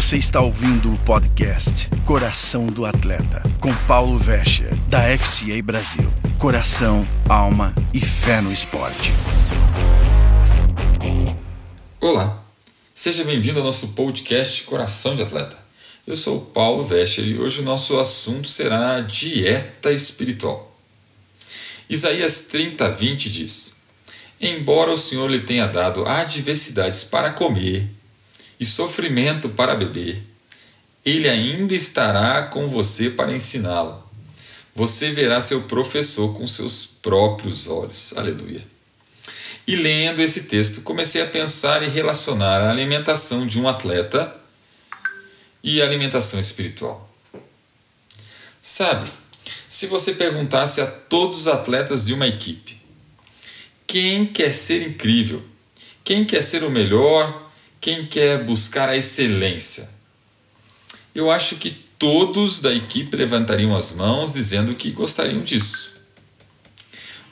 Você está ouvindo o podcast Coração do Atleta, com Paulo Vescher, da FCA Brasil. Coração, alma e fé no esporte. Olá, seja bem-vindo ao nosso podcast Coração de Atleta. Eu sou o Paulo Vescher e hoje o nosso assunto será dieta espiritual. Isaías 30, 20 diz: Embora o Senhor lhe tenha dado adversidades para comer e sofrimento para beber, ele ainda estará com você para ensiná-lo. Você verá seu professor com seus próprios olhos. Aleluia. E lendo esse texto, comecei a pensar e relacionar a alimentação de um atleta e a alimentação espiritual. Sabe, se você perguntasse a todos os atletas de uma equipe, quem quer ser incrível, quem quer ser o melhor, quem quer buscar a excelência? Eu acho que todos da equipe levantariam as mãos dizendo que gostariam disso.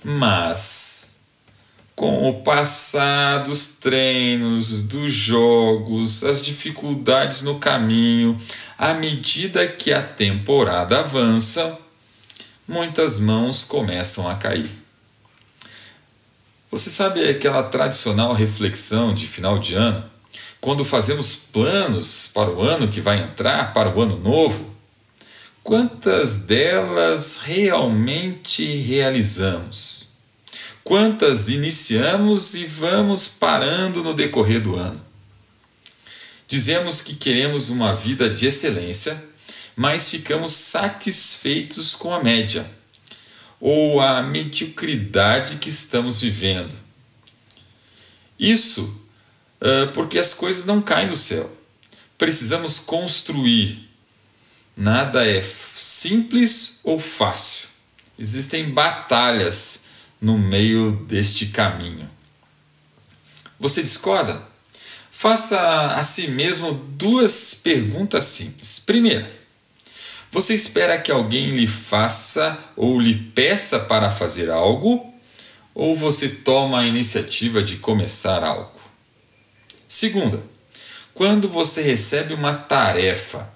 Mas, com o passar dos treinos, dos jogos, as dificuldades no caminho, à medida que a temporada avança, muitas mãos começam a cair. Você sabe aquela tradicional reflexão de final de ano? Quando fazemos planos para o ano que vai entrar, para o ano novo, quantas delas realmente realizamos? Quantas iniciamos e vamos parando no decorrer do ano? Dizemos que queremos uma vida de excelência, mas ficamos satisfeitos com a média ou a mediocridade que estamos vivendo. Isso porque as coisas não caem do céu. Precisamos construir. Nada é simples ou fácil. Existem batalhas no meio deste caminho. Você discorda? Faça a si mesmo duas perguntas simples. Primeira, você espera que alguém lhe faça ou lhe peça para fazer algo? Ou você toma a iniciativa de começar algo? Segunda, quando você recebe uma tarefa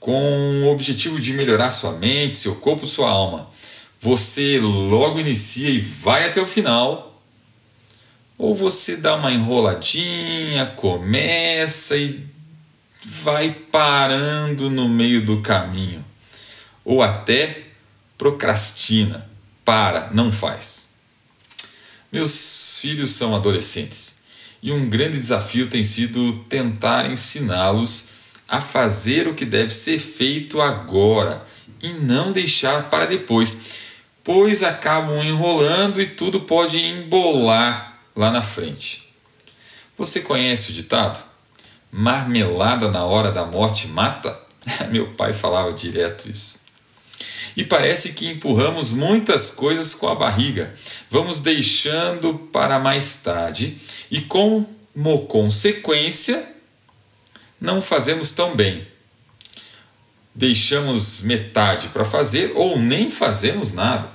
com o objetivo de melhorar sua mente, seu corpo, sua alma, você logo inicia e vai até o final, ou você dá uma enroladinha, começa e vai parando no meio do caminho, ou até procrastina, para, não faz. Meus filhos são adolescentes e um grande desafio tem sido tentar ensiná-los a fazer o que deve ser feito agora e não deixar para depois, pois acabam enrolando e tudo pode embolar lá na frente. Você conhece o ditado? Marmelada na hora da morte mata? Meu pai falava direto isso e parece que empurramos muitas coisas com a barriga. Vamos deixando para mais tarde e, como consequência, não fazemos tão bem. Deixamos metade para fazer ou nem fazemos nada.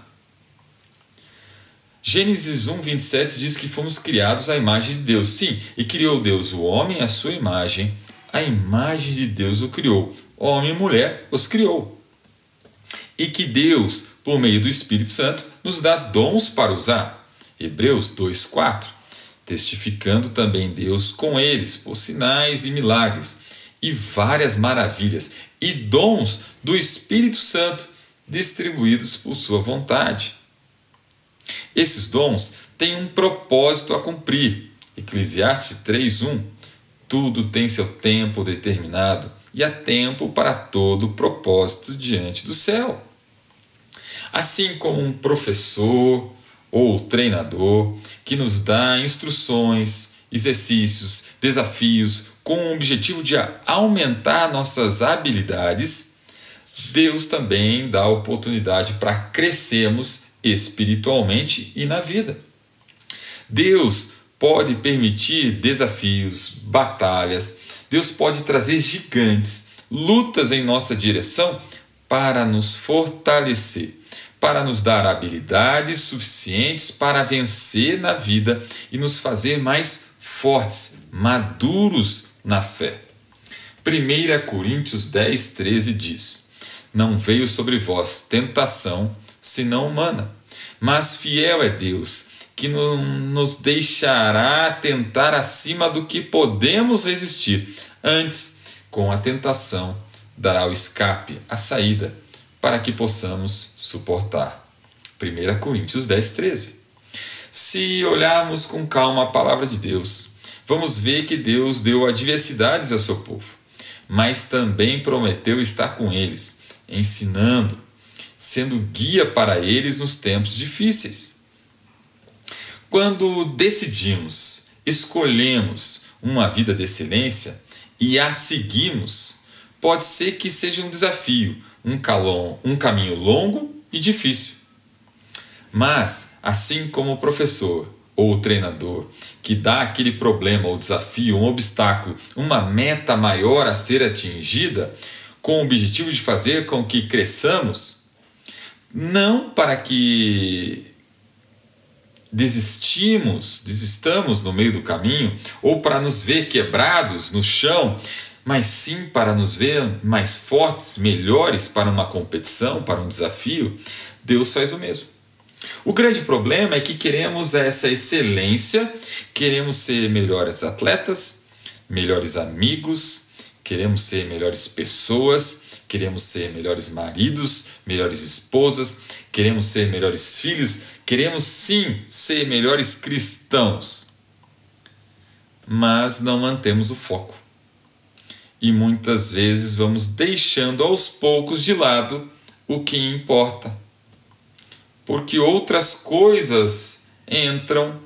Gênesis 1, 27 diz que fomos criados à imagem de Deus. Sim, e criou Deus o homem à sua imagem, a imagem de Deus o criou. Homem e mulher os criou e que Deus, por meio do Espírito Santo, nos dá dons para usar. Hebreus 2:4. Testificando também Deus com eles por sinais e milagres e várias maravilhas e dons do Espírito Santo distribuídos por sua vontade. Esses dons têm um propósito a cumprir. Eclesiastes 3:1. Tudo tem seu tempo determinado e há tempo para todo propósito diante do céu. Assim como um professor ou treinador que nos dá instruções, exercícios, desafios com o objetivo de aumentar nossas habilidades, Deus também dá oportunidade para crescermos espiritualmente e na vida. Deus pode permitir desafios, batalhas, Deus pode trazer gigantes, lutas em nossa direção para nos fortalecer, para nos dar habilidades suficientes para vencer na vida e nos fazer mais fortes, maduros na fé. 1 Coríntios 10, 13 diz: Não veio sobre vós tentação senão humana, mas fiel é Deus, que não nos deixará tentar acima do que podemos resistir. Antes, com a tentação, dará o escape, a saída, para que possamos suportar. 1 Coríntios 10, 13. Se olharmos com calma a palavra de Deus, vamos ver que Deus deu adversidades ao seu povo, mas também prometeu estar com eles, ensinando, sendo guia para eles nos tempos difíceis. Quando decidimos, escolhemos uma vida de excelência e a seguimos, pode ser que seja um desafio, um, calão, um caminho longo e difícil. Mas, assim como o professor ou o treinador que dá aquele problema ou desafio, um obstáculo, uma meta maior a ser atingida, com o objetivo de fazer com que cresçamos, não para que desistimos, desistamos no meio do caminho, ou para nos ver quebrados no chão, mas sim para nos ver mais fortes, melhores para uma competição, para um desafio, Deus faz o mesmo. O grande problema é que queremos essa excelência, queremos ser melhores atletas, melhores amigos, queremos ser melhores pessoas, queremos ser melhores maridos, melhores esposas, queremos ser melhores filhos, queremos sim ser melhores cristãos. Mas não mantemos o foco. E muitas vezes vamos deixando aos poucos de lado o que importa porque outras coisas entram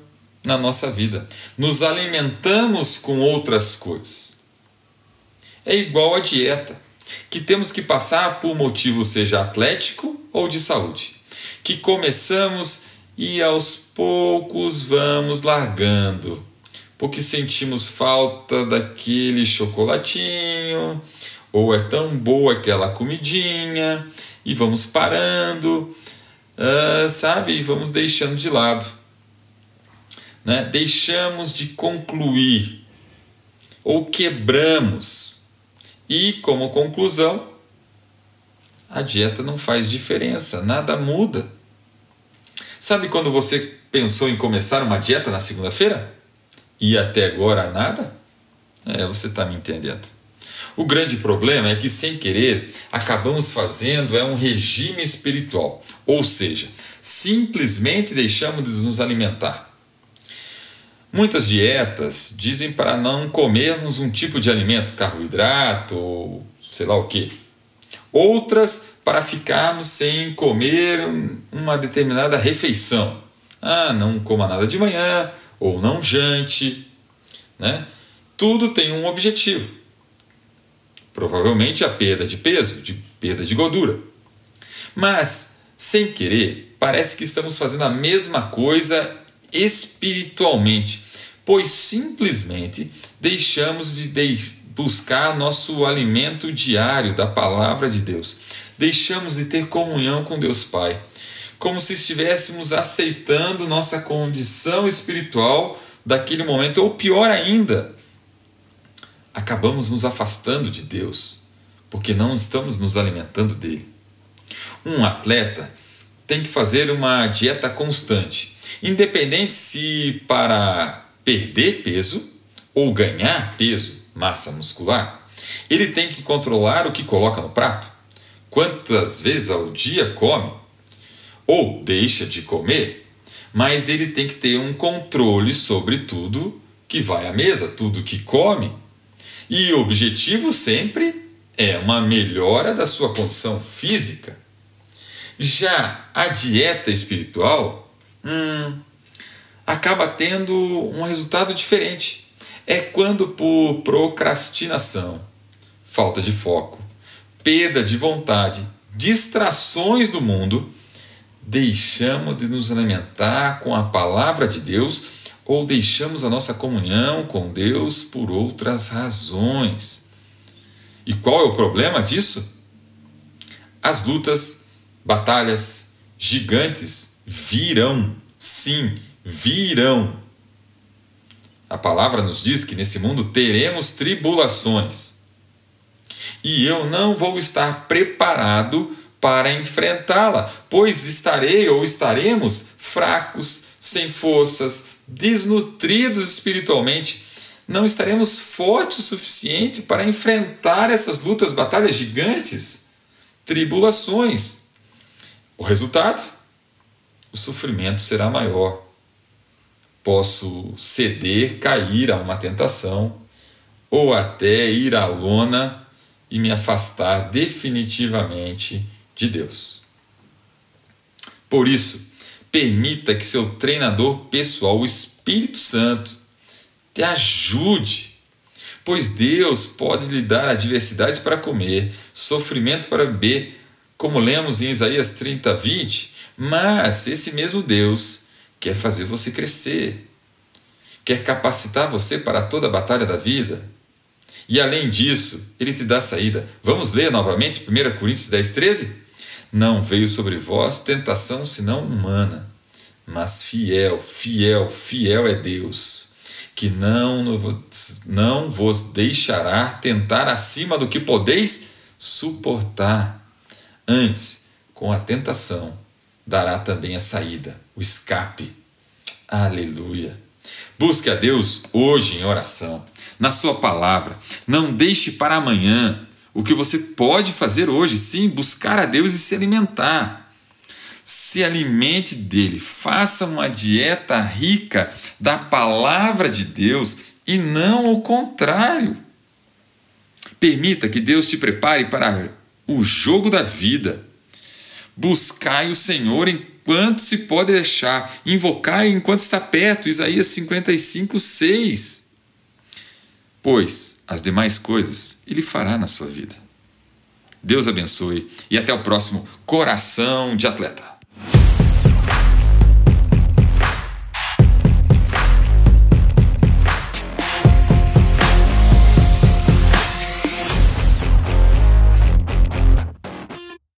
na nossa vida. Nos alimentamos com outras coisas. É igual a dieta, que temos que passar por motivo seja atlético ou de saúde, que começamos e aos poucos vamos largando, porque sentimos falta daquele chocolatinho, ou é tão boa aquela comidinha, e vamos parando, uh, sabe, vamos deixando de lado. Né? Deixamos de concluir ou quebramos. E, como conclusão, a dieta não faz diferença, nada muda. Sabe quando você pensou em começar uma dieta na segunda-feira? E até agora nada? É, você está me entendendo. O grande problema é que, sem querer, acabamos fazendo é um regime espiritual, ou seja, simplesmente deixamos de nos alimentar. Muitas dietas dizem para não comermos um tipo de alimento, carboidrato ou sei lá o que. Outras para ficarmos sem comer uma determinada refeição. Ah, não coma nada de manhã ou não jante, né? Tudo tem um objetivo. Provavelmente a perda de peso, de perda de gordura. Mas, sem querer, parece que estamos fazendo a mesma coisa espiritualmente, pois simplesmente deixamos de buscar nosso alimento diário da palavra de Deus. Deixamos de ter comunhão com Deus Pai, como se estivéssemos aceitando nossa condição espiritual daquele momento, ou pior ainda, acabamos nos afastando de Deus, porque não estamos nos alimentando dele. Um atleta tem que fazer uma dieta constante, independente se para perder peso ou ganhar peso, massa muscular, ele tem que controlar o que coloca no prato, quantas vezes ao dia come ou deixa de comer, mas ele tem que ter um controle sobre tudo que vai à mesa, tudo que come e o objetivo sempre é uma melhora da sua condição física. Já a dieta espiritual hum, acaba tendo um resultado diferente. É quando, por procrastinação, falta de foco, perda de vontade, distrações do mundo, deixamos de nos alimentar com a palavra de Deus ou deixamos a nossa comunhão com Deus por outras razões. E qual é o problema disso? As lutas, batalhas gigantes virão, sim, virão. A palavra nos diz que nesse mundo teremos tribulações. e eu não vou estar preparado para enfrentá-la, pois estarei ou estaremos fracos, sem forças, desnutridos espiritualmente. Não estaremos fortes o suficiente para enfrentar essas lutas, batalhas gigantes, tribulações. O resultado? O sofrimento será maior. Posso ceder, cair a uma tentação, ou até ir à lona e me afastar definitivamente de Deus. Por isso, permita que seu treinador pessoal, o Espírito Santo, te ajude, pois Deus pode lhe dar adversidades para comer, sofrimento para beber, como lemos em Isaías 30, 20, mas esse mesmo Deus quer fazer você crescer, quer capacitar você para toda a batalha da vida. E além disso, ele te dá saída. Vamos ler novamente 1 Coríntios 10, 13? Não veio sobre vós tentação senão humana, mas fiel, fiel, fiel é Deus, que não, não vos deixará tentar acima do que podeis suportar. Antes, com a tentação, dará também a saída, o escape. Aleluia. Busque a Deus hoje em oração, na Sua palavra. Não deixe para amanhã o que você pode fazer hoje, sim, buscar a Deus e se alimentar. Se alimente dele, faça uma dieta rica da palavra de Deus e não o contrário. Permita que Deus te prepare para o jogo da vida. Buscai o Senhor enquanto se pode deixar, invocai enquanto está perto. Isaías 55, 6. Pois as demais coisas Ele fará na sua vida. Deus abençoe e até o próximo Coração de Atleta.